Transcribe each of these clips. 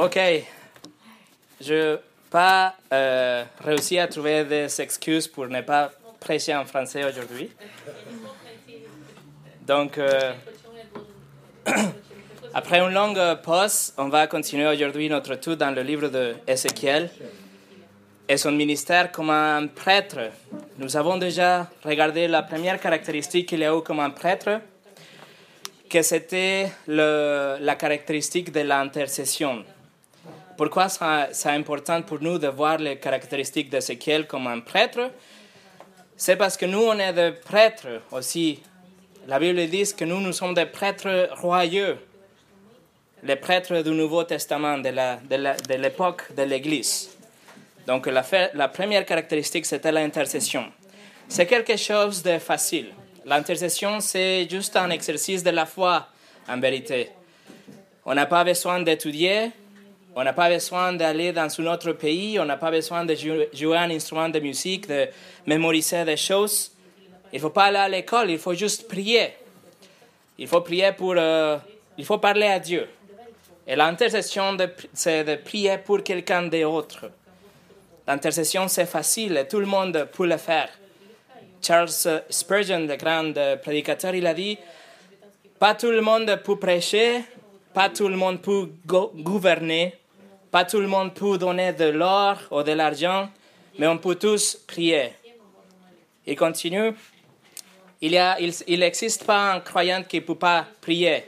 Ok. Je n'ai pas euh, réussi à trouver des excuses pour ne pas prêcher en français aujourd'hui. Donc, euh, après une longue pause, on va continuer aujourd'hui notre tour dans le livre de Ézéchiel et son ministère comme un prêtre. Nous avons déjà regardé la première caractéristique qu'il a eu comme un prêtre, que c'était la caractéristique de l'intercession. Pourquoi c'est important pour nous de voir les caractéristiques d'Ézéchiel comme un prêtre? C'est parce que nous, on est des prêtres aussi. La Bible dit que nous, nous sommes des prêtres royaux, les prêtres du Nouveau Testament, de l'époque de l'Église. Donc la, première caractéristique, c'était l'intercession. C'est quelque chose de facile. L'intercession, c'est juste un exercice de la foi, en vérité. On n'a pas besoin d'étudier, on n'a pas besoin d'aller dans un autre pays, on n'a pas besoin de jouer un instrument de musique, de mémoriser des choses. Il ne faut pas aller à l'école, il faut juste prier. Il faut prier pour... Euh, il faut parler à Dieu. Et l'intercession, c'est de prier pour quelqu'un d'autre. L'intercession, c'est facile tout le monde peut le faire. Charles Spurgeon, le grand prédicateur, il a dit, pas tout le monde peut prêcher, pas tout le monde peut gouverner, pas tout le monde peut donner de l'or ou de l'argent, mais on peut tous prier. Il continue, il n'existe il, pas un croyant qui ne peut pas prier.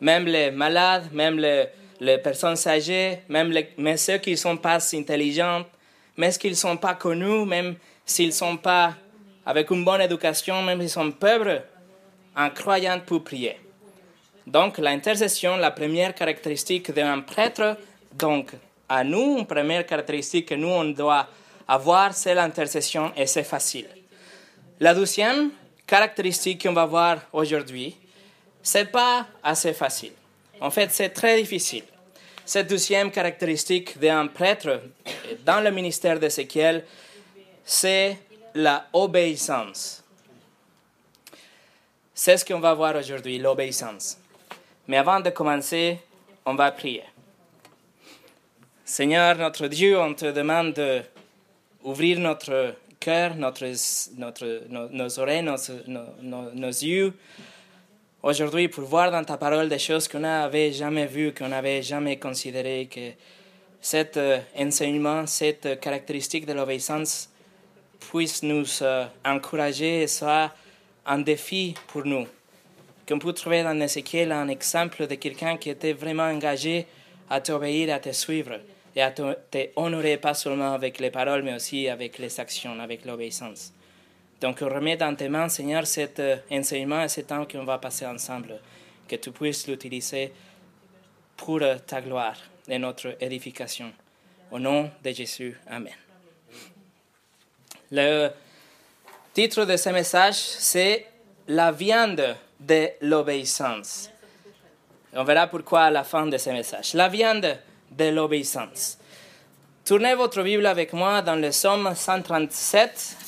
Même les malades, même les, personnes âgées, même, les, ceux qui ne sont pas intelligents, même s'ils ne sont pas connus, même s'ils ne sont pas avec une bonne éducation, même s'ils sont pauvres, un croyant peut prier. Donc, l'intercession, la première caractéristique d'un prêtre, donc, à nous, une première caractéristique que nous, on doit avoir, c'est l'intercession et c'est facile. La deuxième caractéristique qu'on va voir aujourd'hui, c'est pas assez facile. En fait, c'est très difficile. Cette deuxième caractéristique d'un prêtre dans le ministère d'Ézéchiel, c'est la obéissance. C'est ce qu'on va voir aujourd'hui, l'obéissance. Mais avant de commencer, on va prier. Seigneur, notre Dieu, on te demande d'ouvrir notre cœur, notre, notre, nos, oreilles, nos, nos yeux aujourd'hui pour voir dans ta parole des choses qu'on n'avait jamais vues, qu'on n'avait jamais considérées, que cet euh, enseignement, cette caractéristique de l'obéissance puisse nous euh, encourager et soit un défi pour nous. Qu'on peut trouver dans Ézéchiel un exemple de quelqu'un qui était vraiment engagé à t'obéir, à te suivre et à te, te honorer pas seulement avec les paroles, mais aussi avec les actions, avec l'obéissance. Donc, on remet dans tes mains, Seigneur, cet euh, enseignement et ce temps qu'on va passer ensemble, que tu puisses l'utiliser pour euh, ta gloire et notre édification. Au nom de Jésus, Amen. Le titre de ce message, c'est La viande de l'obéissance. On verra pourquoi à la fin de ce message. La viande de l'obéissance. Tournez votre Bible avec moi dans le psaume 137.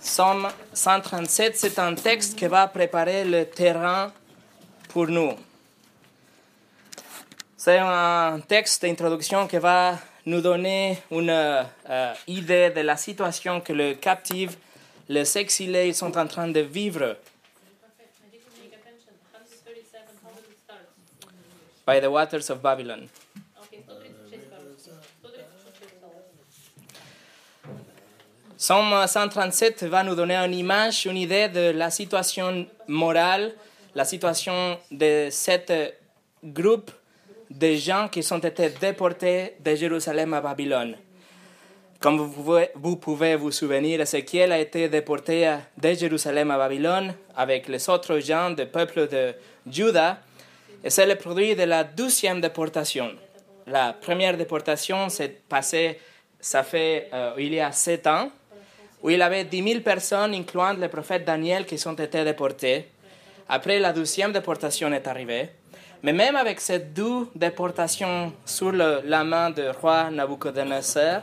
Psaume 137, c'est un texte qui va préparer le terrain pour nous. C'est un texte d'introduction qui va nous donner une euh, idée de la situation que les captifs, les exilés sont en train de vivre. By the waters of Babylon. Somme 137 va nous donner une image, une idée de la situation morale, la situation de cet groupe de gens qui ont été déportés de Jérusalem à Babylone. Comme vous pouvez vous, pouvez vous souvenir, Ézéchiel a été déporté de Jérusalem à Babylone avec les autres gens du peuple de Juda, et c'est le produit de la douzième déportation. La première déportation s'est passée, ça fait euh, il y a sept ans, où il avait 10 000 personnes, incluant le prophète Daniel, qui ont été déportées. Après, la douzième déportation est arrivée. Mais même avec ces deux déportations sur la main du roi Nabucodonosor,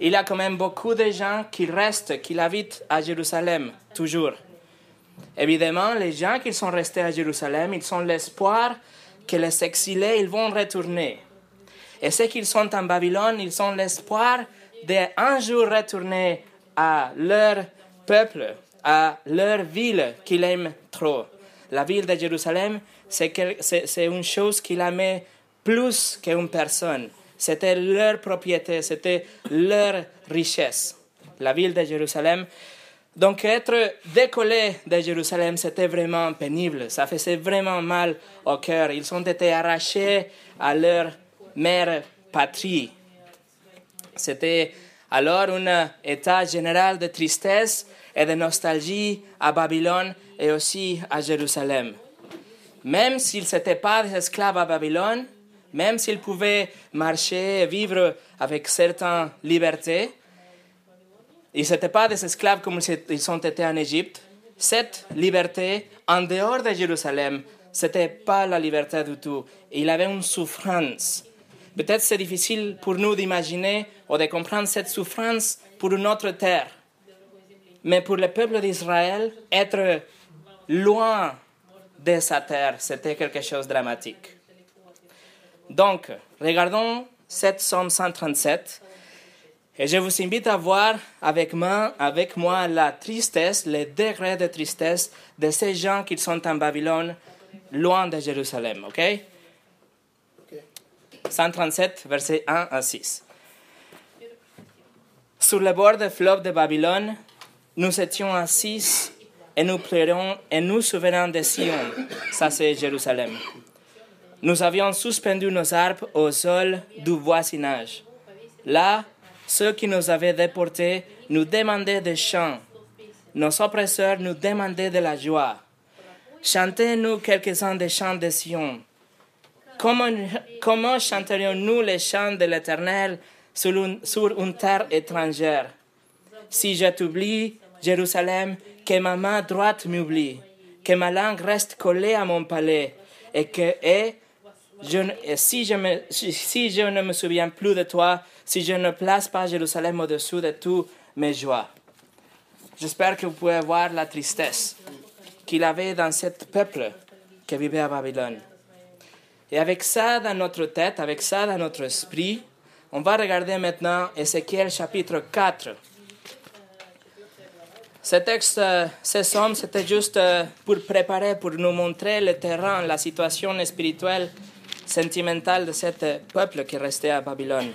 il y a quand même beaucoup de gens qui restent, qui habitent à Jérusalem, toujours. Évidemment, les gens qui sont restés à Jérusalem, ils ont l'espoir que les exilés, ils vont retourner. Et ceux qui sont en Babylone, ils ont l'espoir d'un jour retourner à leur peuple, à leur ville qu'ils aiment trop. La ville de Jérusalem, c'est une chose qu'ils aimaient plus qu'une personne. C'était leur propriété, c'était leur richesse. La ville de Jérusalem. Donc être décollé de Jérusalem, c'était vraiment pénible. Ça faisait vraiment mal au cœur. Ils ont été arrachés à leur mère patrie. C'était alors un état général de tristesse et de nostalgie à Babylone et aussi à Jérusalem. Même s'ils n'étaient pas des esclaves à Babylone, même s'ils pouvaient marcher et vivre avec certaines libertés, ils n'étaient pas des esclaves comme ils ont été en Égypte. Cette liberté, en dehors de Jérusalem, ce n'était pas la liberté du tout. Il avait une souffrance. Peut-être c'est difficile pour nous d'imaginer ou de comprendre cette souffrance pour une autre terre. Mais pour le peuple d'Israël, être loin de sa terre, c'était quelque chose de dramatique. Donc, regardons cette somme 137. Et je vous invite à voir avec moi, avec moi la tristesse, le degré de tristesse de ces gens qui sont en Babylone, loin de Jérusalem. OK? 137, versets 1 à 6. Sur le bord du fleuve de Babylone, nous étions assis et nous pleurons et nous souvenons de Sion. Ça, c'est Jérusalem. Nous avions suspendu nos arbres au sol du voisinage. Là, ceux qui nous avaient déportés nous demandaient des chants. Nos oppresseurs nous demandaient de la joie. Chantez-nous quelques-uns des chants de Sion. Comment, chanterions-nous les chants de l'Éternel sur, une terre étrangère? Si je t'oublie, Jérusalem, que ma main droite m'oublie, que ma langue reste collée à mon palais, et que si, je ne me souviens plus de toi, si je ne place pas Jérusalem au-dessus de toutes mes joies. J'espère que vous pouvez voir la tristesse qu'il avait dans ce peuple qui vivait à Babylone. Et avec ça dans notre tête, avec ça dans notre esprit, on va regarder maintenant Ézéchiel chapitre 4. Ce texte, euh, ce somme, c'était juste euh, pour préparer, pour nous montrer le terrain, la situation spirituelle sentimentale de ce peuple qui restait à Babylone.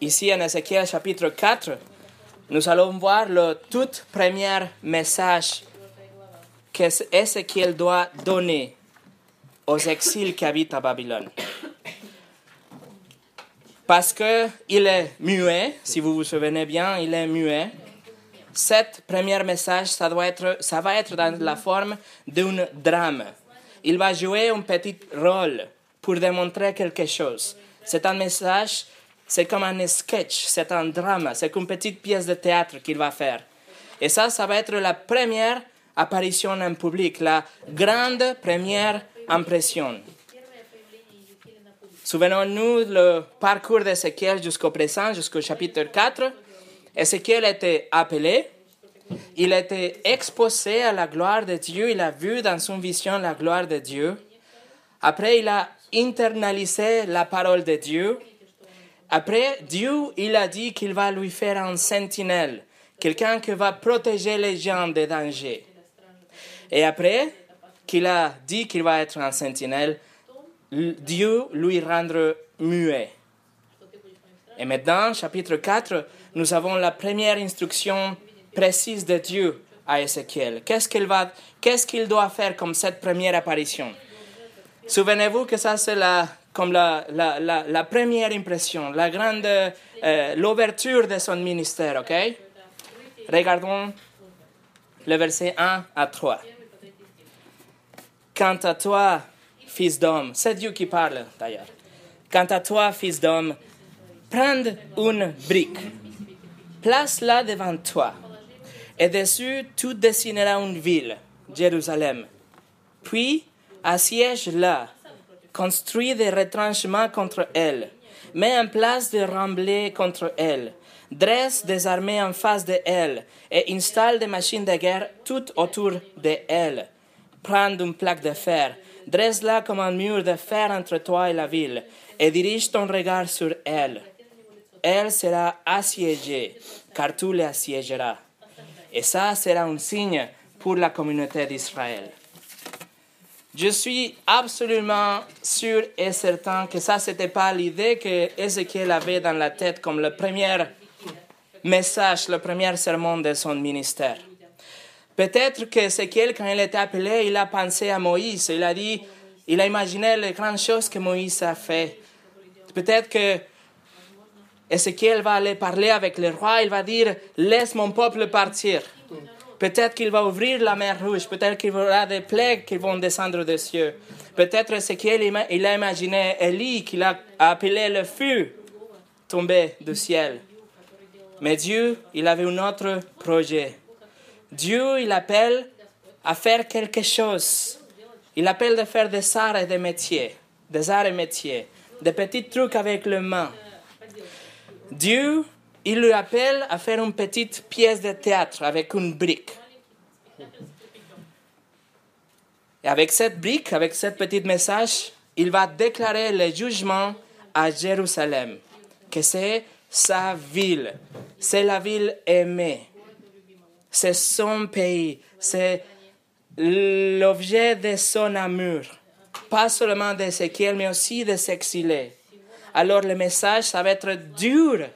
Ici, en Ézéchiel chapitre 4, nous allons voir le tout premier message qu'Ézéchiel doit donner aux exils qui habitent à Babylone? Parce qu'il est muet, si vous vous souvenez bien, il est muet cet premier message, ça, doit être, ça va être dans la forme d'un drame. Il va jouer un petit rôle pour démontrer quelque chose. C'est un message, c'est comme un sketch, c'est un drame, c'est une petite pièce de théâtre qu'il va faire. Et ça, ça va être la première apparition en public, la grande première impression. Souvenons-nous le parcours d'Ézéchiel jusqu'au présent, jusqu'au chapitre 4. Ézéchiel était appelé, il était exposé à la gloire de Dieu, il a vu dans son vision la gloire de Dieu. Après, il a internalisé la parole de Dieu. Après, Dieu, il a dit qu'il va lui faire un sentinelle, quelqu'un qui va protéger les gens des dangers. Et après qu'il a dit qu'il va être un sentinelle, Dieu lui rendre muet. Et maintenant, chapitre 4, nous avons la première instruction précise de Dieu à Ézéchiel. Qu'est-ce qu'il va, qu'est-ce doit faire comme cette première apparition? Souvenez-vous que ça c'est la, comme la, la, la, première impression, la grande, euh, l'ouverture de son ministère, ok? Regardons le verset 1 à 3. Quant à toi, fils d'homme, c'est Dieu qui parle d'ailleurs. Quant à toi, fils d'homme, prends une brique place-la devant toi. Et dessus, tu dessineras une ville, Jérusalem. Puis, assiège-la, construis des retranchements contre elle, mets en place des remblais contre elle, dresse des armées en face de elle et installe des machines de guerre tout autour de elle. Prends une plaque de fer, dresse-la comme un mur de fer entre toi et la ville, et dirige ton regard sur elle. Elle sera assiégée, car tu l'assiégeras. Et ça sera un signe pour la communauté d'Israël. Je suis absolument sûr et certain que ça, ce n'était pas l'idée que Ézéchiel avait dans la tête comme le premier message, le premier sermon de son ministère. Peut-être que Ézéchiel, quand il était appelé, il a pensé à Moïse. Il a dit, il a imaginé les grandes choses que Moïse a fait. Peut-être que Ézéchiel va aller parler avec le roi, il va dire, laisse mon peuple partir. Peut-être qu'il va ouvrir la mer rouge, peut-être qu'il y aura des plaies qui vont descendre des cieux. Peut-être Ézéchiel, il a imaginé Élie, qu'il a appelé le feu tomber du ciel. Mais Dieu, il avait un autre projet. Dieu, il appelle à faire quelque chose. Il appelle de faire des arts et des métiers, des arts et métiers, des petits trucs avec les mains. Dieu, il lui appelle à faire une petite pièce de théâtre avec une brique. Et avec cette brique, avec ce petit message, il va déclarer le jugement à Jérusalem, que c'est sa ville, c'est la ville aimée, c'est son pays, c'est l'objet de son amour, pas seulement d'Ézéchiel, mais aussi de s'exiler. Alors le message, ça va être dur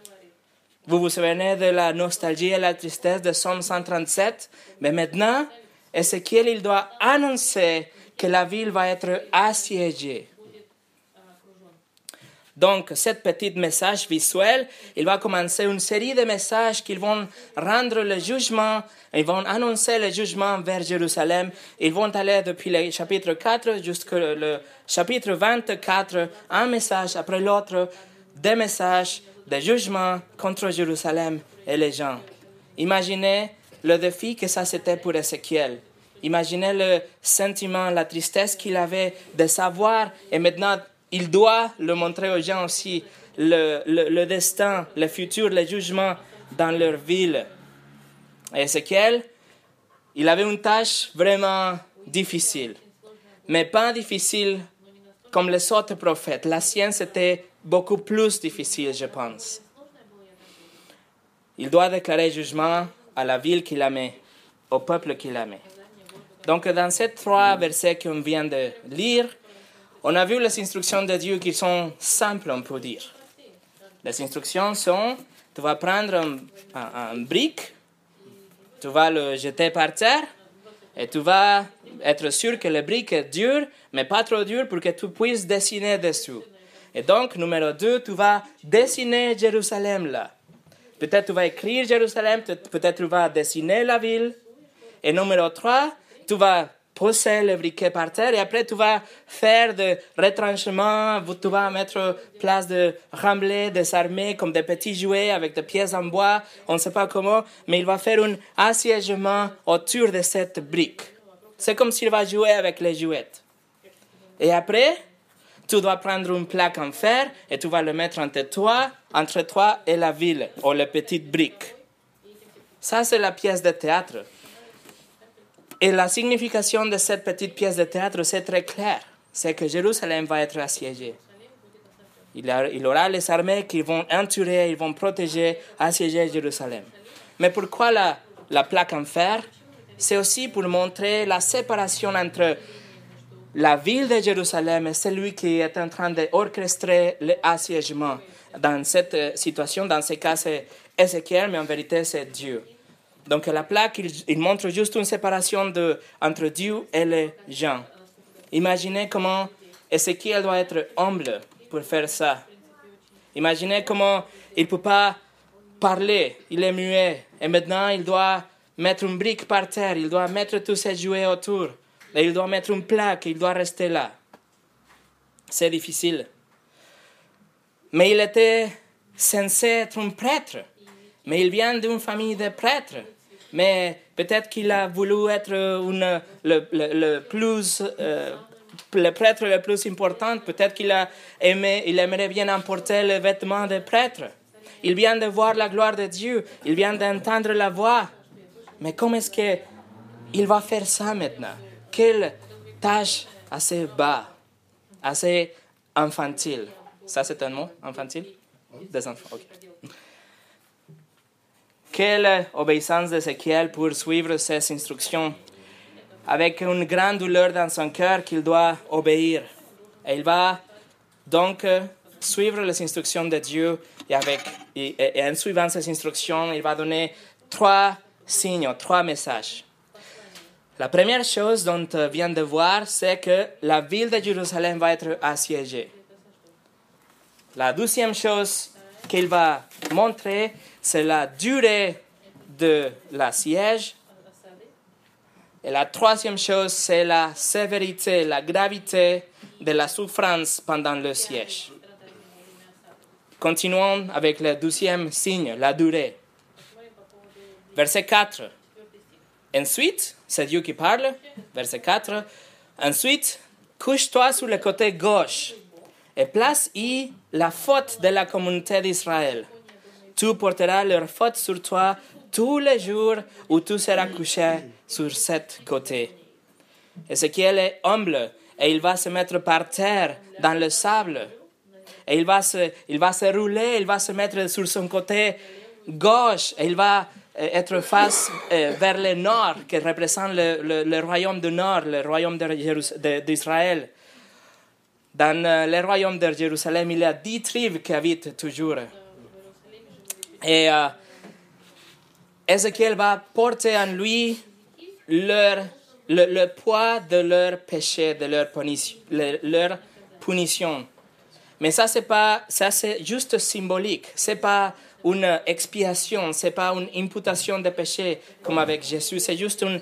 vous vous souvenez de la nostalgie et la tristesse de Somme 137 Mais maintenant, Ézéchiel, il doit annoncer que la ville va être assiégée. Donc, ce petit message visuel, il va commencer une série de messages qui vont rendre le jugement, ils vont annoncer le jugement vers Jérusalem. Ils vont aller depuis le chapitre 4 jusqu'au chapitre 24, un message après l'autre, des messages des jugements contre Jérusalem et les gens. Imaginez le défi que ça c'était pour Ézéchiel. Imaginez le sentiment, la tristesse qu'il avait de savoir et maintenant il doit le montrer aux gens aussi, le, le, destin, le futur, le jugement dans leur ville. Ézéchiel, il avait une tâche vraiment difficile, mais pas difficile comme les autres prophètes. La science était beaucoup plus difficile, je pense. Il doit déclarer jugement à la ville qu'il aimait, au peuple qu'il aimait. Donc, dans ces trois versets qu'on vient de lire, on a vu les instructions de Dieu qui sont simples, on peut dire. Les instructions sont, tu vas prendre un, brique, tu vas le jeter par terre, et tu vas être sûr que le brique est dur, mais pas trop dur pour que tu puisses dessiner dessus. Et donc, numéro 2, tu vas dessiner Jérusalem là. Peut-être tu vas écrire Jérusalem, peut-être tu vas dessiner la ville. Et numéro 3, tu vas poser le briquet par terre et après tu vas faire des retranchements, tu vas mettre place de remblais, des armées comme des petits jouets avec des pièces en bois, on ne sait pas comment, mais il va faire un assiégement autour de cette brique. C'est comme s'il va jouer avec les jouettes. Et après, tu dois prendre une plaque en fer et tu vas le mettre entre toi, entre toi et la ville, ou les petites briques. Ça, c'est la pièce de théâtre. Et la signification de cette petite pièce de théâtre, c'est très clair. C'est que Jérusalem va être assiégée. Il, y aura les armées qui vont entourer, ils vont protéger, assiéger Jérusalem. Mais pourquoi la, la plaque en fer? C'est aussi pour montrer la séparation entre la ville de Jérusalem est celui qui est en train d'orchestrer l'assiégement. Dans cette euh, situation, dans ce cas, c'est Ézéchiel, mais en vérité, c'est Dieu. Donc la plaque, il, montre juste une séparation entre Dieu et les gens. Imaginez comment Ézéchiel doit être humble pour faire ça. Imaginez comment il ne peut pas parler, il est muet, et maintenant il doit mettre une brique par terre, il doit mettre tous ses jouets autour. Et il doit mettre une plaque, il doit rester là. C'est difficile. Mais il était censé être un prêtre. Mais il vient d'une famille de prêtres. Mais peut-être qu'il a voulu être une, le, le, plus, euh, le prêtre le plus important. Peut-être qu'il a aimé, il aimerait bien emporter le vêtement de prêtre. Il vient de voir la gloire de Dieu. Il vient d'entendre la voix. Mais comment est-ce qu'il va faire ça maintenant? Quelle tâche assez bas, assez infantile. Ça, c'est un mot, infantile? Des enfants, ok. Quelle obéissance d'Ézéchiel pour suivre ses instructions? Avec une grande douleur dans son cœur qu'il doit obéir. Et il va donc suivre les instructions de Dieu et, en suivant ces instructions, il va donner trois signes, trois messages. La première chose dont on vient de voir, c'est que la ville de Jérusalem va être assiégée. La deuxième chose qu'il va montrer, c'est la durée de la siège. Et la troisième chose, c'est la sévérité, la gravité de la souffrance pendant le siège. Continuons avec le deuxième signe, la durée. Verset 4. Ensuite, c'est Dieu qui parle, verset 4. Ensuite, couche-toi sur le côté gauche et place-y la faute de la communauté d'Israël. Tu porteras leur faute sur toi tous les jours où tu seras couché sur cet côté. Ézéchiel est humble et il va se mettre par terre dans le sable. Et il va se, rouler, il va se mettre sur son côté gauche et il va euh, être face euh, vers le nord, qui représente le, le, royaume du nord, le royaume d'Israël. Dans euh, le royaume de Jérusalem, il y a dix tribus qui habitent toujours. Et euh, Ézéchiel va porter en lui leur, le, poids de leur péché, de leur punition. Mais ça, c'est pas, ça c'est juste symbolique. C'est pas une expiation, c'est pas une imputation de péché comme avec Jésus. C'est juste un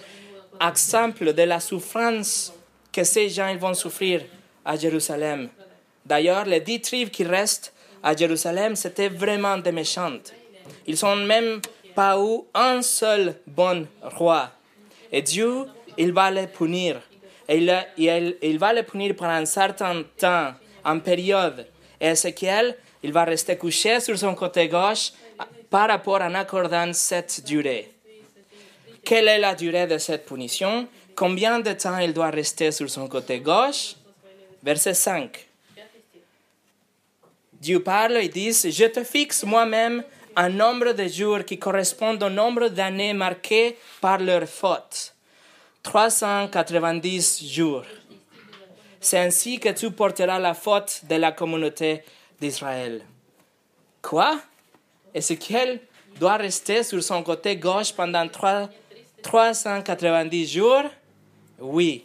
exemple de la souffrance que ces gens vont souffrir à Jérusalem. D'ailleurs, les dix tribus qui restent à Jérusalem, c'était vraiment des méchantes. Ils sont même pas eu un seul bon roi. Et Dieu, il va les punir. Et il, il, va les punir pendant un certain temps, en période. Et Ezekiel, il va rester couché sur son côté gauche par rapport en accordant cette durée. Quelle est la durée de cette punition? Combien de temps il doit rester sur son côté gauche? Verset 5. Dieu parle et dit, je te fixe moi-même un nombre de jours qui correspond au nombre d'années marquées par leur faute. 390 jours. C'est ainsi que tu porteras la faute de la communauté d'Israël. Quoi? Ézéchiel doit rester sur son côté gauche pendant 390 jours? Oui.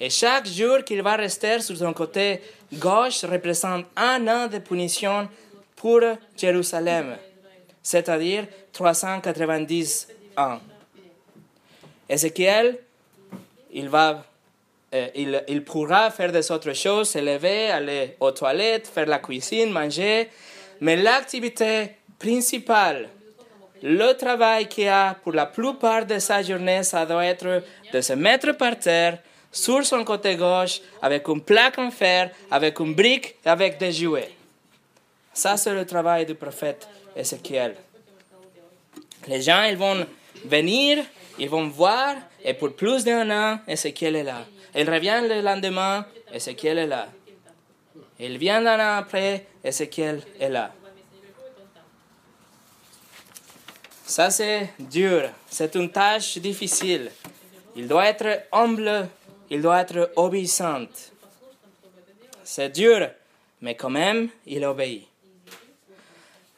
Et chaque jour qu'il va rester sur son côté gauche représente un an de punition pour Jérusalem c'est-à-dire 390 ans. Ézéchiel, il, va, euh, il, il, pourra faire des autres choses, se lever, aller aux toilettes, faire la cuisine, manger, mais l'activité principale, le travail qu'il a pour la plupart de sa journée, ça doit être de se mettre par terre, sur son côté gauche, avec une plaque en fer, avec une brique, avec des jouets. Ça, c'est le travail du prophète Ézéchiel. Les gens, ils vont venir, ils vont voir, et pour plus d'un an, Ézéchiel est là. Il revient le lendemain, Ézéchiel est là. Il vient un an après, Ézéchiel est là. Ça, c'est dur. C'est une tâche difficile. Il doit être humble, il doit être obéissant. C'est dur, mais quand même, il obéit.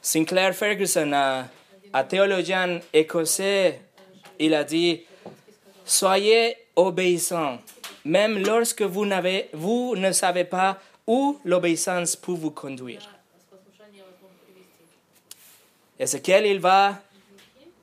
Sinclair Ferguson, un théologien écossais, il a dit Soyez obéissants, même lorsque vous, vous ne savez pas où l'obéissance peut vous conduire. Ézéchiel, il va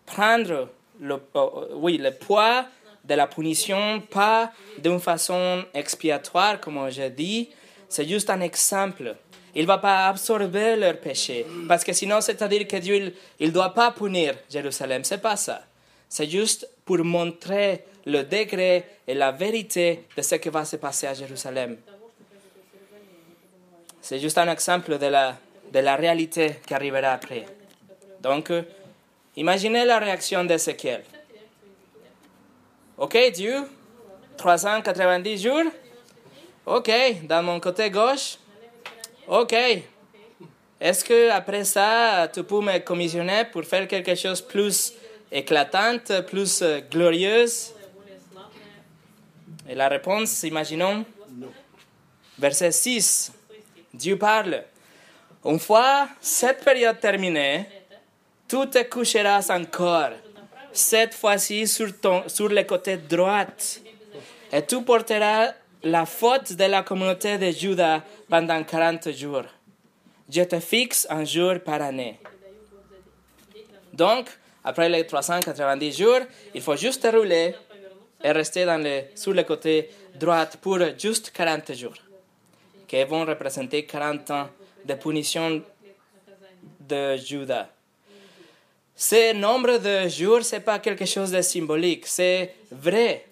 prendre le, euh, oui, le poids de la punition, pas d'une façon expiatoire, comme j'ai dit, c'est juste un exemple il ne va pas absorber leur péché. Parce que sinon, c'est-à-dire que Dieu, ne doit pas punir Jérusalem. C'est pas ça. C'est juste pour montrer le degré et la vérité de ce qui va se passer à Jérusalem. C'est juste un exemple de la, de la réalité qui arrivera après. Donc, euh, imaginez la réaction d'Ézéchiel. Ok, Dieu, 390 jours? Ok, dans mon côté gauche. Ok. Est-ce que après ça, tu peux me commissionner pour faire quelque chose de plus éclatante, plus euh, glorieuse? Et la réponse, imaginons, verset 6, Dieu parle. Une fois cette période terminée, tout te coucheras encore, cette fois-ci sur, ton, sur le côté droit, et tu porteras la faute de la communauté de Juda pendant 40 jours. Je te fixe un jour par année. Donc, après les 390 jours, il faut juste rouler et rester sur le côté droit pour juste 40 jours, qui vont représenter 40 ans de punition de Judas. Ce nombre de jours, ce n'est pas quelque chose de symbolique, c'est vrai.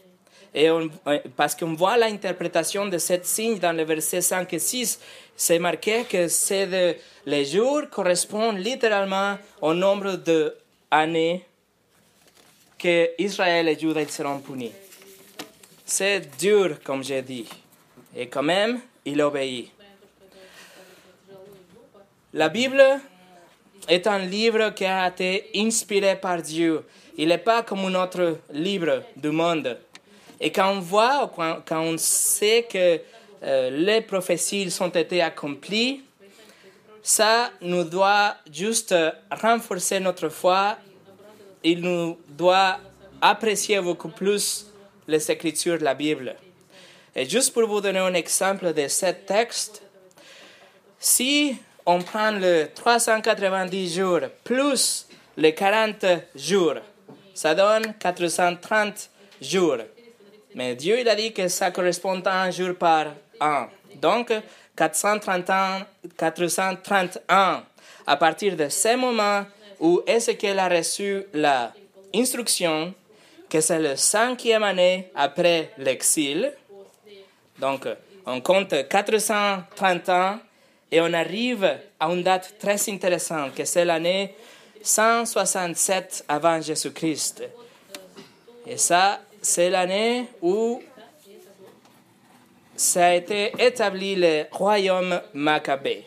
Et parce qu'on voit l'interprétation de cette signe dans le verset 5 et 6, c'est marqué que de, les jours correspondent littéralement au nombre d'années que Israël et Juda seront punis. C'est dur, comme j'ai dit, et quand même, il obéit. La Bible est un livre qui a été inspiré par Dieu. Il n'est pas comme un autre livre du monde. Et quand on voit, quand, on sait que euh, les prophéties ont été accomplies, ça nous doit juste renforcer notre foi. Il nous doit apprécier beaucoup plus les écritures la Bible. Et juste pour vous donner un exemple de ce texte, si on prend le 390 jours plus les 40 jours, ça donne 430 jours. Mais Dieu il a dit que ça correspond à un jour par an. Donc, 431, 431 à partir de ce moment où Ézéchiel a reçu la instruction que c'est le cinquième année après l'exil. Donc, on compte 430 ans et on arrive à une date très intéressante, que c'est l'année 167 avant Jésus-Christ. Et ça, c'est l'année où ça a été établi le royaume Maccabée,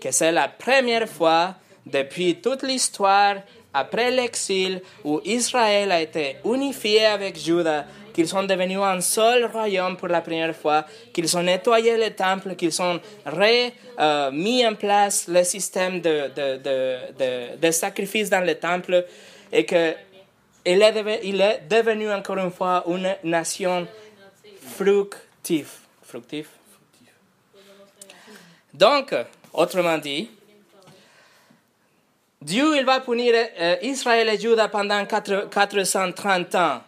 que c'est la première fois depuis toute l'histoire après l'exil où Israël a été unifié avec Juda, qu'ils sont devenus un seul royaume pour la première fois, qu'ils ont nettoyé le temple, qu'ils ont remis euh, en place le système de, de, de, dans le temple et que il est, devenu encore une fois une nation fructive. Donc, autrement dit, Dieu il va punir euh, Israël et Juda pendant 430 ans.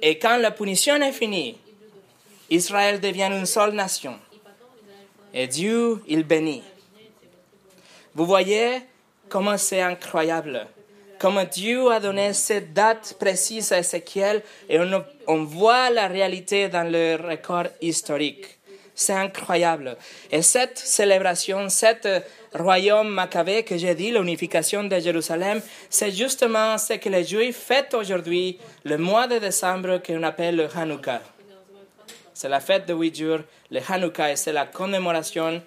Et quand la punition est finie, Israël devient une seule nation. Et Dieu, il bénit. Vous voyez comment c'est incroyable comme Dieu a donné cette date précise à Ézéchiel et on, voit la réalité dans le record historique. C'est incroyable. Et cette célébration, cet royaume maccabée que j'ai dit, l'unification de Jérusalem, c'est justement ce que les Juifs fêtent aujourd'hui, le mois de décembre qu'on appelle le Hanouka. C'est la fête de huit jours, le Hanouka, et c'est la commémoration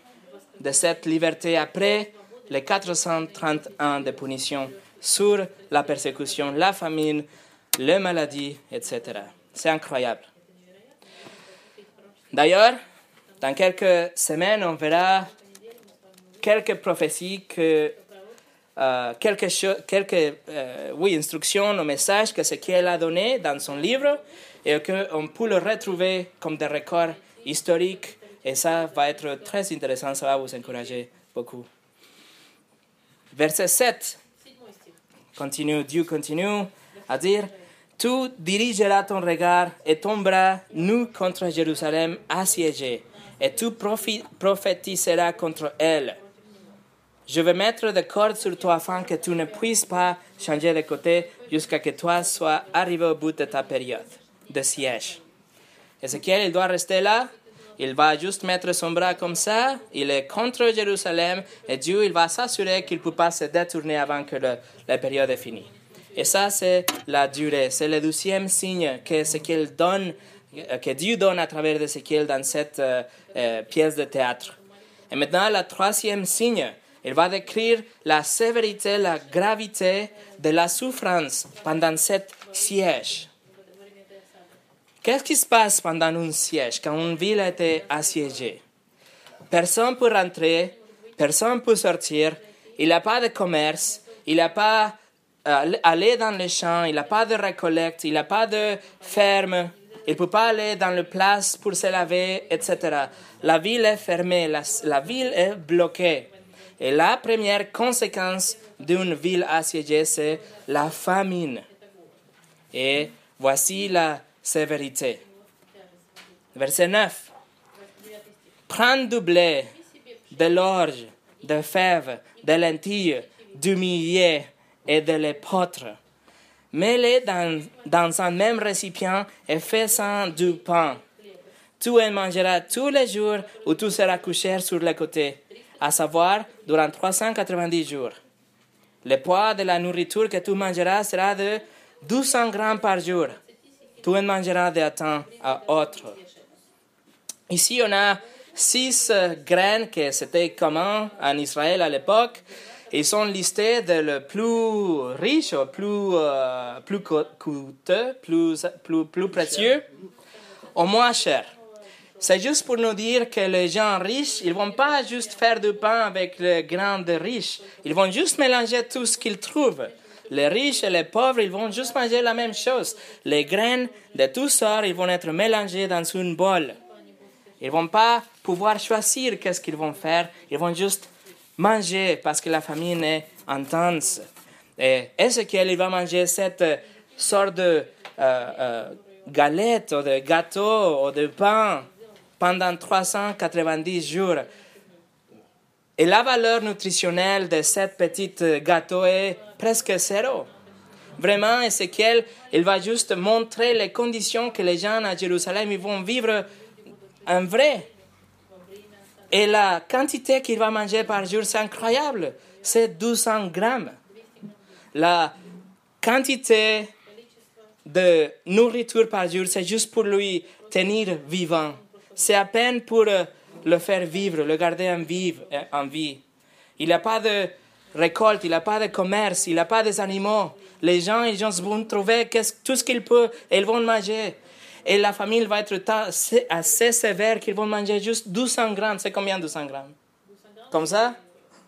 de cette liberté après les 430 ans de punition sur la persécution, la famine, les maladies, etc. C'est incroyable. D'ailleurs, dans quelques semaines, on verra quelques prophéties, que, euh, quelques, quelques euh, oui, instructions ou messages que ce qu'elle a donné dans son livre et qu'on peut le retrouver comme des records historiques. Et ça va être très intéressant, ça va vous encourager beaucoup. Verset 7 continue, Dieu continue à dire, tu dirigeras ton regard et ton bras nu contre Jérusalem assiégée, et tu prophétiseras contre elle. Je vais mettre des cordes sur toi afin que tu ne puisses pas changer de côté jusqu'à que toi sois arrivé au bout de ta période de siège. Ézéchiel, il doit rester là il va juste mettre son bras comme ça, il est contre Jérusalem, et Dieu, il va s'assurer qu'il ne peut pas se détourner avant que la période est finie. Et ça, c'est la durée. C'est le deuxième signe que qu'il donne, que Dieu donne à travers de qu'il dans cette euh, euh, pièce de théâtre. Et maintenant, le troisième signe, il va décrire la sévérité, la gravité de la souffrance pendant cette siège. Qu'est-ce qui se passe pendant un siège, quand une ville a été assiégée? Personne ne peut rentrer, personne ne peut sortir, il n'y a pas de commerce, il n'y a pas euh, aller dans les champs, il n'a pas de récolte, il n'a pas de ferme, il ne peut pas aller dans le place pour se laver, etc. La ville est fermée, la ville est bloquée. Et la première conséquence d'une ville assiégée, c'est la famine. Et voici la sévérité. Verset 9. Prends du blé, de l'orge, de fèves, de lentilles, du millet et de l'épeautre. Mets-les dans, dans un même récipient et fais-en du pain. Tu en mangeras tous les jours ou tu seras couché sur le côté, à savoir durant 390 jours. Le poids de la nourriture que tu mangeras sera de 200 grammes par jour. Tu en mangeras de temps à autre. Ici, on a six graines que c'était commun en Israël à l'époque. Ils sont listés de le plus riche, plus, euh, plus coûteux, plus, plus, plus précieux au moins cher. C'est juste pour nous dire que les gens riches, ils vont pas juste faire du pain avec les grains de riches. Ils vont juste mélanger tout ce qu'ils trouvent. Les riches et les pauvres, ils vont juste manger la même chose. Les graines de tous sortes, ils vont être mélangés dans une bol. Ils vont pas pouvoir choisir qu'est-ce qu'ils vont faire. Ils vont juste manger parce que la famine est intense. Et Ezekiel, il va manger cette sorte de euh, euh, galette ou de gâteau ou de pain pendant 390 jours. Et la valeur nutritionnelle de cette petite gâteau est presque zéro. Vraiment, Ezekiel, il va juste montrer les conditions que les gens à Jérusalem ils vont vivre en vrai. Et la quantité qu'il va manger par jour, c'est incroyable. C'est 200 grammes. La quantité de nourriture par jour, c'est juste pour lui tenir vivant. C'est à peine pour le faire vivre, le garder en, en vie. Il n'a pas de récolte, il n'a pas de commerce, il n'a pas des animaux. Les gens, ils vont trouver tout ce qu'ils peuvent et ils vont manger. Et la famille va être assez sévère qu'ils vont manger juste 200 grammes. C'est combien 200 grammes? Comme ça?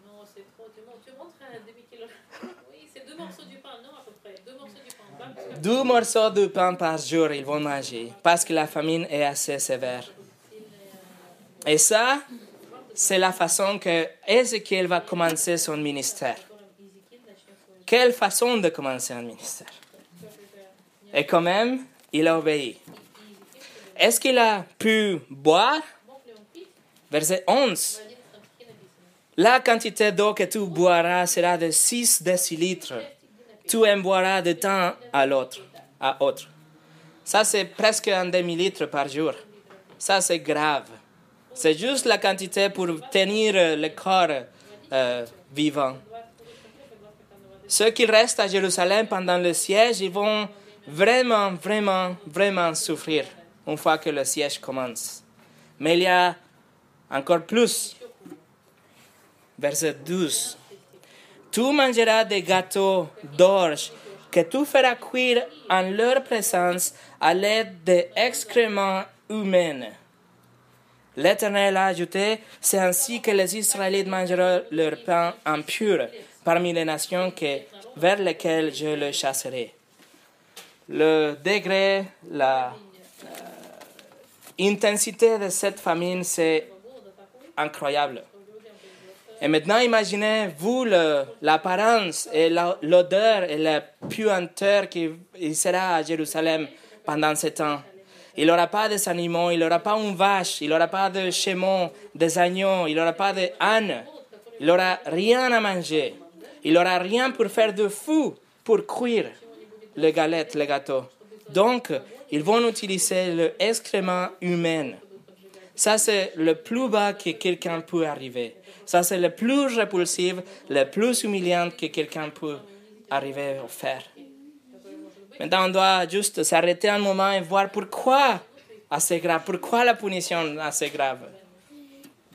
Non, c'est trop. Tu montres un demi-kilo. Oui, c'est deux morceaux du pain, non, à peu près. Deux morceaux du pain. Deux morceaux de pain par jour, ils vont manger. Parce que la famine est assez sévère. Et ça, c'est la façon que Ézéchiel va commencer son ministère. Quelle façon de commencer un ministère? Et quand même, il a obéi. Est-ce qu'il a pu boire? Verset 11. La quantité d'eau que tu boiras sera de 6 décilitres. Tu en boiras de temps à l'autre, à autre. Ça, c'est presque un demi-litre par jour. Ça, c'est grave. C'est juste la quantité pour tenir le corps euh, vivant. Ceux qui restent à Jérusalem pendant le siège, vont vraiment, vraiment, vraiment souffrir une fois que le siège commence. Mais il y a encore plus. Verset 12. Tu mangeras des gâteaux d'orge que tu feras cuire en leur présence à l'aide d'excréments humains. L'Éternel a ajouté, c'est ainsi que les Israélites mangeront leur pain impur parmi les nations vers lesquelles je le chasserai. Le degré, la intensité de cette famine, c'est incroyable. Et maintenant, imaginez, vous, l'apparence et l'odeur et la puanteur qui sera à Jérusalem pendant ce temps. Il n'aura pas des animaux, il n'aura pas une vache, il n'aura pas de chémons, des agneaux, il n'aura pas d'âne, il n'aura rien à manger. Il n'aura rien pour faire de fou, pour cuire les galettes, les gâteaux. Donc, ils vont utiliser l'excrément humain. Ça, c'est le plus bas que quelqu'un peut arriver. Ça, c'est le plus répulsif, le plus humiliant que quelqu'un peut arriver à faire. Maintenant, on doit juste s'arrêter un moment et voir pourquoi assez grave, pourquoi la punition assez grave.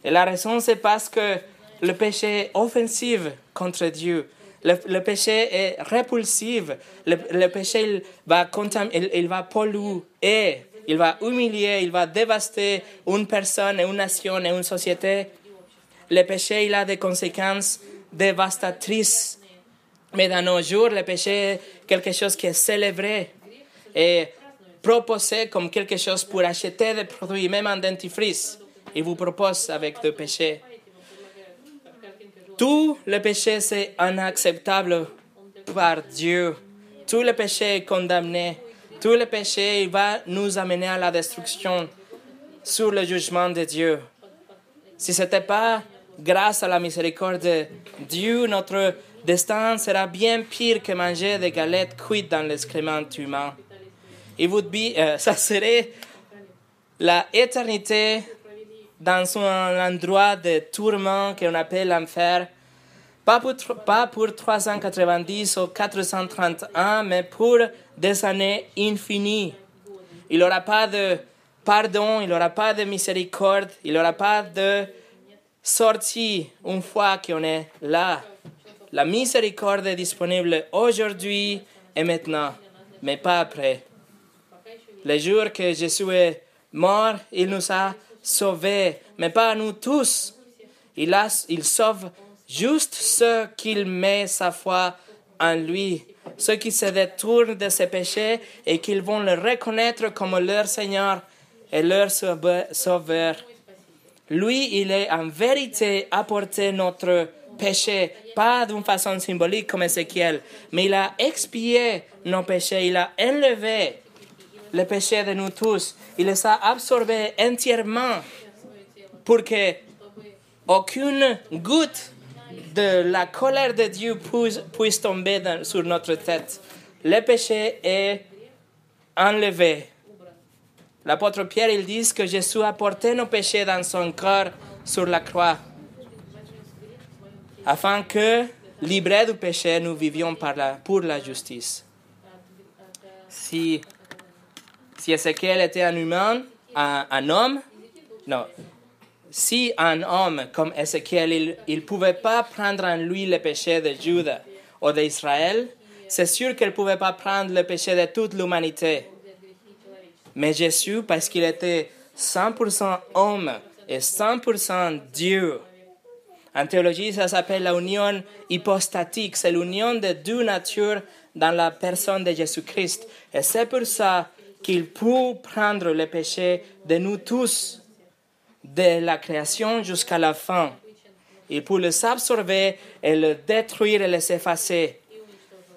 Et la raison, c'est parce que le péché est offensif contre Dieu. Le, péché est répulsif. Le, péché va, il, il va polluer, il va humilier, il va dévaster une personne, une nation et une société. Le péché, il a des conséquences dévastatrices. Mais dans nos jours, le péché est quelque chose qui est célébré et proposé comme quelque chose pour acheter des produits, même en dentifrice. Il vous propose avec du péché. Tout le péché, c'est inacceptable par Dieu. Tout le péché est condamné. Tout le péché va nous amener à la destruction sur le jugement de Dieu. Si ce n'était pas grâce à la miséricorde de Dieu, notre destin sera bien pire que manger des galettes cuites dans l'excrément humain. Be, euh, ça serait la éternité dans un endroit de tourment qu'on appelle l'enfer, pas pour, pas pour 390 ou 431, mais pour des années infinies. Il n'y aura pas de pardon, il n'y aura pas de miséricorde, il n'y aura pas de sortie une fois qu'on est là. La miséricorde est disponible aujourd'hui et maintenant, mais pas après. Le jour que Jésus est mort, il nous a sauvés, mais pas nous tous. Il, a, il sauve juste ceux qui met sa foi en lui, ceux qui se détournent de ses péchés et qui vont le reconnaître comme leur Seigneur et leur sauve- Sauveur. Lui, il est en vérité apporté notre péché, pas d'une façon symbolique comme Ézéchiel, mais il a expié nos péchés, il a enlevé le péché de nous tous. Il les a absorbés entièrement pour que aucune goutte de la colère de Dieu puisse, tomber sur notre tête. Le péché est enlevé. L'apôtre Pierre, il dit que Jésus a porté nos péchés dans son corps sur la croix, afin que, libérés du péché, nous vivions pour la justice. Si, si Ézéchiel était un humain, un, un homme, non. Si un homme comme Ézéchiel, il ne pouvait pas prendre en lui le péché de Juda ou d'Israël, c'est sûr qu'il ne pouvait pas prendre le péché de toute l'humanité. Mais Jésus, parce qu'il était 100% homme et 100% Dieu, en théologie, ça s'appelle la union hypostatique. C'est l'union de deux natures dans la personne de Jésus-Christ. Et c'est pour ça qu'il peut prendre le péché de nous tous, de la création jusqu'à la fin. Il peut les absorber et le détruire et les effacer.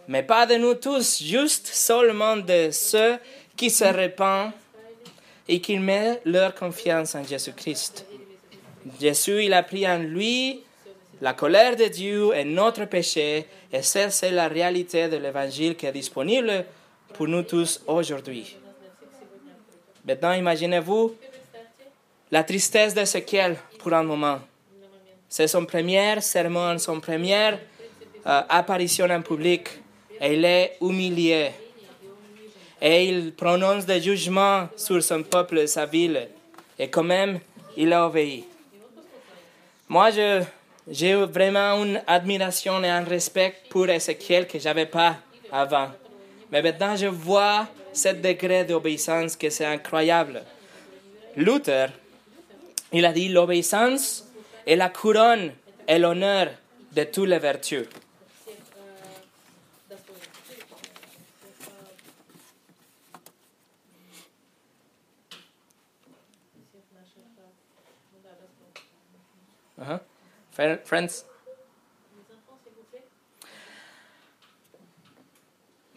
Mais pas de nous tous, juste seulement de ceux qui se répandent et qui mettent leur confiance en Jésus-Christ. Jésus, il a pris en lui la colère de Dieu et notre péché, et c'est la réalité de l'évangile qui est disponible pour nous tous aujourd'hui. Maintenant, imaginez-vous la tristesse d'Ézéchiel pour un moment. C'est son premier sermon, son première euh, apparition en public, et il est humilié. Et il prononce des jugements sur son peuple sa ville, et quand même, il a obéi. Moi, j'ai vraiment une admiration et un respect pour Ézéchiel que je n'avais pas avant. Mais maintenant, je vois ce degré d'obéissance que c'est incroyable. Luther, il a dit l'obéissance est la couronne et l'honneur de toutes les vertus. Friends,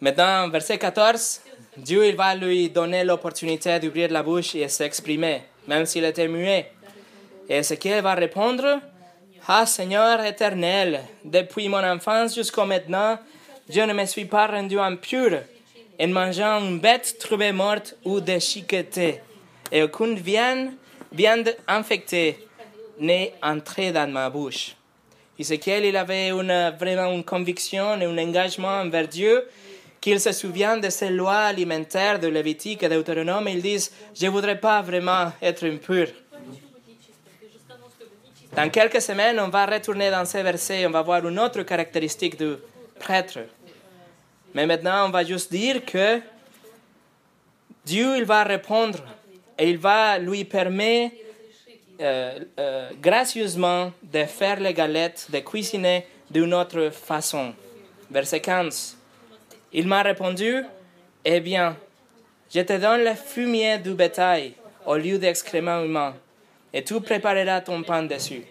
Maintenant, verset 14, Dieu il va lui donner l'opportunité d'ouvrir la bouche et s'exprimer, même s'il était muet. Et Ézéchiel va répondre, Ah Seigneur éternel, depuis mon enfance jusqu'à maintenant, je ne me suis pas rendu impur en mangeant une bête trouvée morte ou déchiquetée, et aucune viande viande infectée n'est entrée dans ma bouche. Ézéchiel, il avait une, vraiment une conviction et un engagement envers Dieu qu'il se souvient de ces lois alimentaires de Lévitique et Deutéronome. Ils disent, je ne voudrais pas vraiment être impur. Dans quelques semaines, on va retourner dans ces versets, on va voir une autre caractéristique du prêtre. Mais maintenant, on va juste dire que Dieu, il va répondre et il va lui permettre euh, euh, gracieusement de faire les galettes, de cuisiner d'une autre façon. Verset 15. Il m'a répondu, Eh bien, je te donne le fumier du bétail au lieu d'excréments humains, et tu prépareras ton pain dessus.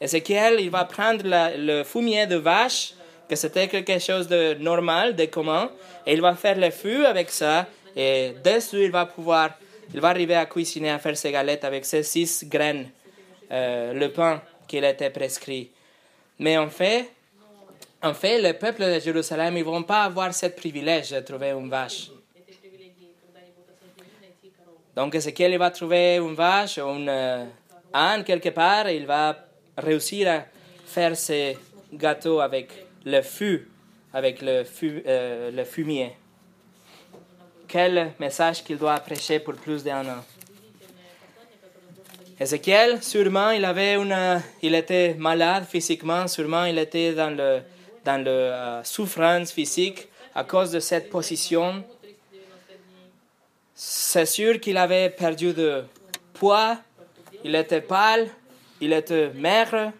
Ézéchiel, il va prendre le fumier de vache, que c'était quelque chose de normal, de commun, et il va faire le feu avec ça, et dessus, il va pouvoir, il va arriver à cuisiner, à faire ses galettes avec ces six graines, euh, le pain qu'il était prescrit. Mais en fait, en fait, le peuple de Jérusalem, ils ne vont pas avoir ce privilège de trouver une vache. Donc, Ézéchiel va trouver une vache un euh, âne quelque part il va réussir à faire ses gâteaux avec le feu, avec le, euh, le fumier. Quel message qu'il doit prêcher pour plus d'un an. Ézéchiel, sûrement, il avait une, il était malade physiquement, sûrement, il était dans le, dans le euh, souffrance physique à cause de cette position. C'est sûr qu'il avait perdu de poids, il était pâle, il était maigre.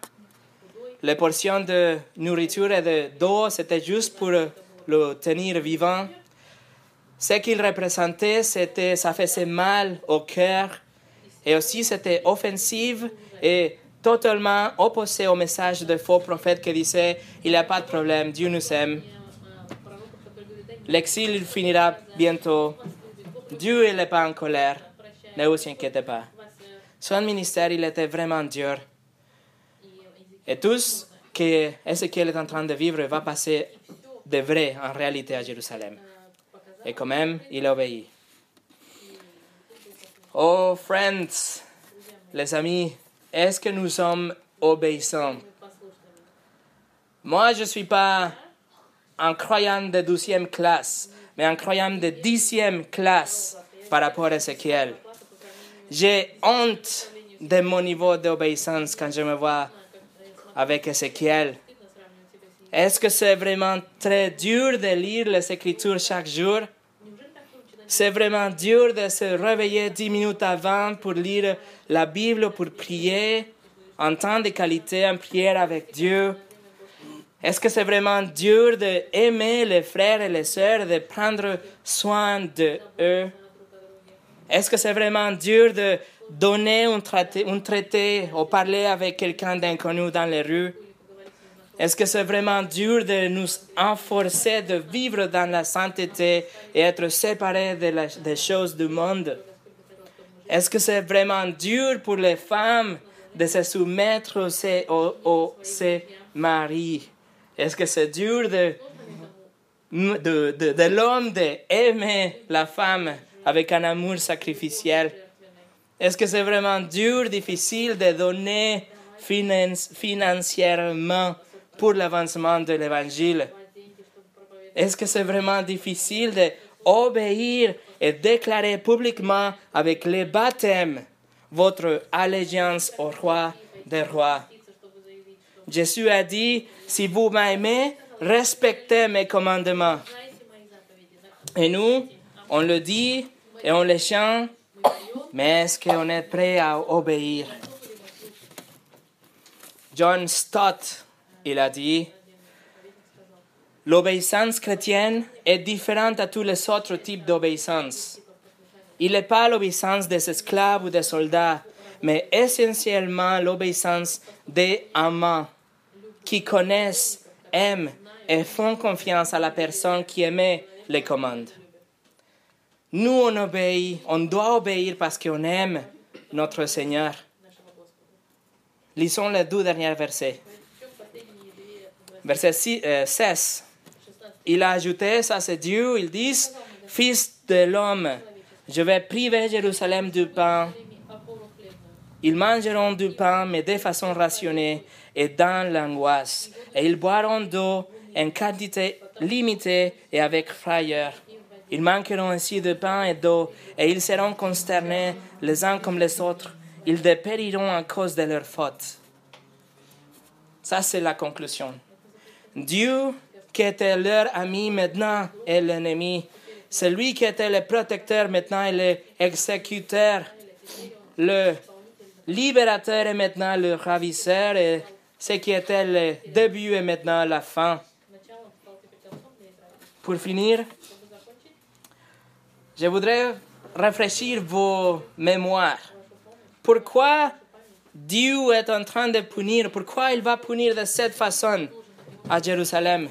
Les portions de nourriture et de- d'eau, c'était juste pour le tenir vivant. Ce qu'il représentait, c'était, ça faisait mal au cœur. Et aussi, c'était offensif et totalement opposé au message de faux prophètes qui disait il n'y a pas de problème, Dieu nous aime. L'exil il finira bientôt. Dieu n'est pas en colère. Ne vous inquiétez pas. Son ministère, il était vraiment dur. Et tout ce que Ézéchiel est en train de vivre va passer de vrai en réalité à Jérusalem. Et quand même, il obéit. Oh, friends, les amis, est-ce que nous sommes obéissants? Moi, je ne suis pas un croyant de douzième classe, mais un croyant de dixième classe par rapport à Ézéchiel. J'ai honte de mon niveau d'obéissance quand je me vois avec Ézéchiel. Est-ce que c'est vraiment très dur de lire les Écritures chaque jour? C'est vraiment dur de se réveiller dix minutes avant pour lire la Bible, pour prier, en temps de qualité, en prière avec Dieu. Est-ce que c'est vraiment dur d'aimer les frères et les sœurs, de prendre soin de eux? Est-ce que c'est vraiment dur de donner un traité, un traité ou parler avec quelqu'un d'inconnu dans les rues? Est-ce que c'est vraiment dur de nous enforcer de vivre dans la sainteté et être séparés de des choses du monde? Est-ce que c'est vraiment dur pour les femmes de se soumettre au, se- au, au ses maris? Est-ce que c'est dur de, de, l'homme d'aimer la femme avec un amour sacrificiel? Est-ce que c'est vraiment dur, difficile de donner finan- financièrement pour l'avancement de l'évangile? Est-ce que c'est vraiment difficile d'obéir et déclarer publiquement avec les baptêmes votre allégeance au roi des rois? Jésus a dit, si vous m'aimez, respectez mes commandements. Et nous, on le dit et on le chante, mais est-ce qu'on est prêt à obéir? John Stott, il a dit, l'obéissance chrétienne est différente à tous les autres types d'obéissance. Il n'est pas l'obéissance des esclaves ou des soldats, mais essentiellement l'obéissance des amants qui connaissent, aiment et font confiance à la personne qui émet les commandes. Nous, on obéit, on doit obéir parce qu'on aime notre Seigneur. Lisons les deux derniers versets. Verset six- euh, 16. Il a ajouté, ça c'est Dieu, ils disent, Fils de l'homme, je vais priver Jérusalem du pain Ils mangeront du pain, mais de façon rationnée et dans l'angoisse. Et ils boiront d'eau en quantité limitée et avec frayeur. Ils manqueront ainsi de pain et d'eau, et ils seront consternés les uns comme les autres. Ils dépériront à cause de leurs fautes. Ça, c'est la conclusion. Dieu, qui était leur ami, maintenant est l'ennemi. Celui qui était le protecteur, maintenant est l'exécuteur. Le libérateur est maintenant le ravisseur. Et ce qui était le début est maintenant la fin. Pour finir, je voudrais réfléchir vos mémoires. Pourquoi Dieu est en train de punir? Pourquoi il va punir de cette façon? À Jérusalem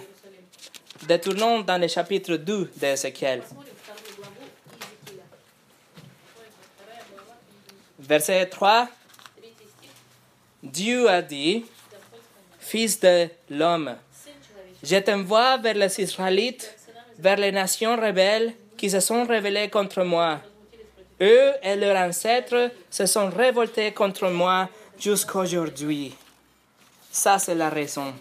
Détournons dans le chapitre 2 d'Ézéchiel. Verset 3. Dieu a dit, Fils de l'homme, je t'envoie vers les Israélites, vers les nations rebelles qui se sont rebellées contre moi. Eux et leurs ancêtres se sont révoltés contre moi jusqu'aujourd'hui. Ça, c'est la raison.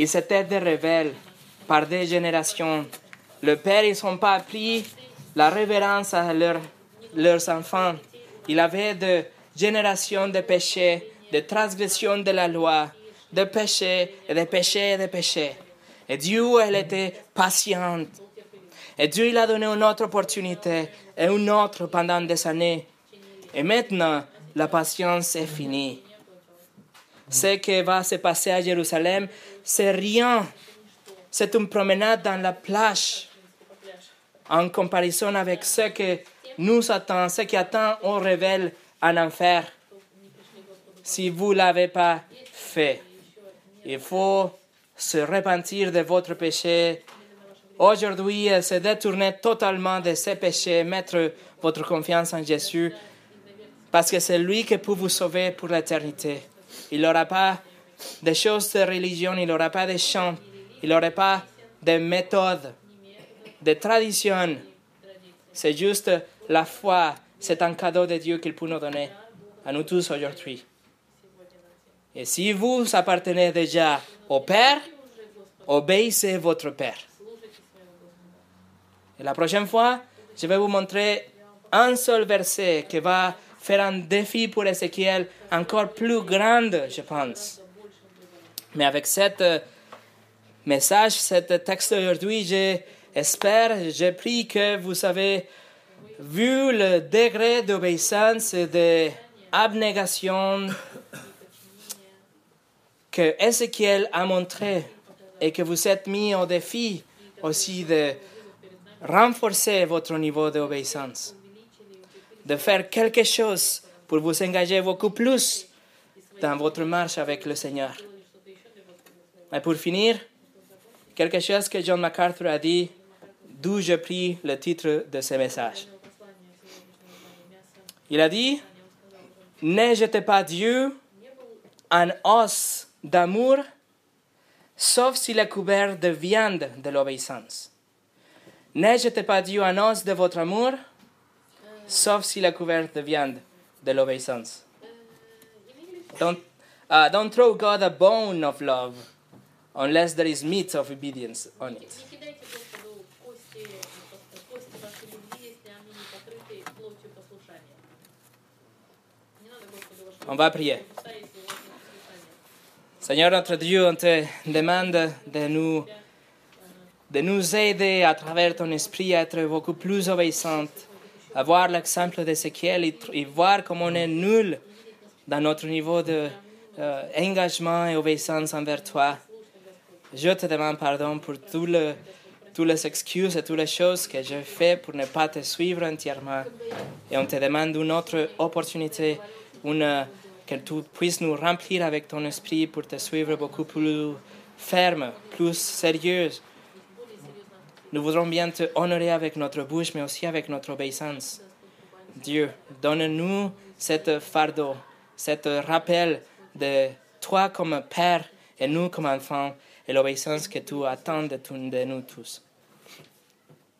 Ils étaient des rebelles par des générations. Le père, ils n'ont pas appris la révérence à leurs, enfants. Il avait de générations de péchés, de transgressions de la loi, de péchés et de péchés et de péchés. Et Dieu, elle était patiente. Et Dieu, il a donné une autre opportunité et une autre pendant des années. Et maintenant, la patience est finie. Ce qui va se passer à Jérusalem, c'est rien. C'est une promenade dans la plage en comparaison avec ce que nous attend, ce qui attend on révèle en enfer. Si vous ne l'avez pas fait, il faut se repentir de votre péché. Aujourd'hui, se détourner totalement de ces péchés, mettre votre confiance en Jésus, parce que c'est lui qui peut vous sauver pour l'éternité. Il n'aura pas de choses de religion, il n'aura pas de chants, il n'aura pas de méthodes, de traditions. C'est juste la foi, c'est un cadeau de Dieu qu'il peut nous donner à nous tous aujourd'hui. Et si vous appartenez déjà au Père, obéissez votre Père. Et la prochaine fois, je vais vous montrer un seul verset qui va faire un défi pour Ézéchiel encore plus grand, je pense. Mais avec ce message, ce texte d'aujourd'hui, j'espère, je prie que vous avez vu le degré d'obéissance et d'abnégation que Ézéchiel a montré et que vous êtes mis au défi aussi de renforcer votre niveau d'obéissance, de faire quelque chose pour vous engager beaucoup plus dans votre marche avec le Seigneur. Et pour finir, quelque chose que John MacArthur a dit, d'où je pris le titre de ce message. Il a dit, ne jetez pas Dieu en os d'amour, sauf s'il est couvert de viande de l'obéissance? Ne jetez pas Dieu en os de votre amour, sauf si la couverte de viande de l'obéissance. Don't, uh, don't throw God a bone of love unless there is meat of obedience on it. On va prier. Seigneur notre Dieu, on te demande de nous, de nous aider à travers ton esprit à être beaucoup plus obéissante à voir l'exemple d'Ézéchiel et, et voir comment on est nul dans notre niveau d'engagement et obéissance envers toi. Je te demande pardon pour tout toutes les excuses et toutes les choses que j'ai fait pour ne pas te suivre entièrement. Et on te demande une autre opportunité, une, que tu puisses nous remplir avec ton esprit pour te suivre beaucoup plus ferme, plus sérieuse. Nous voudrons bien te honorer avec notre bouche, mais aussi avec notre obéissance. Dieu, donne-nous cette fardeau, cet rappel de toi comme Père et nous comme enfants, et l'obéissance que tu attends de nous tous.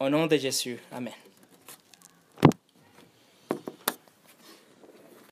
Au nom de Jésus, Amen.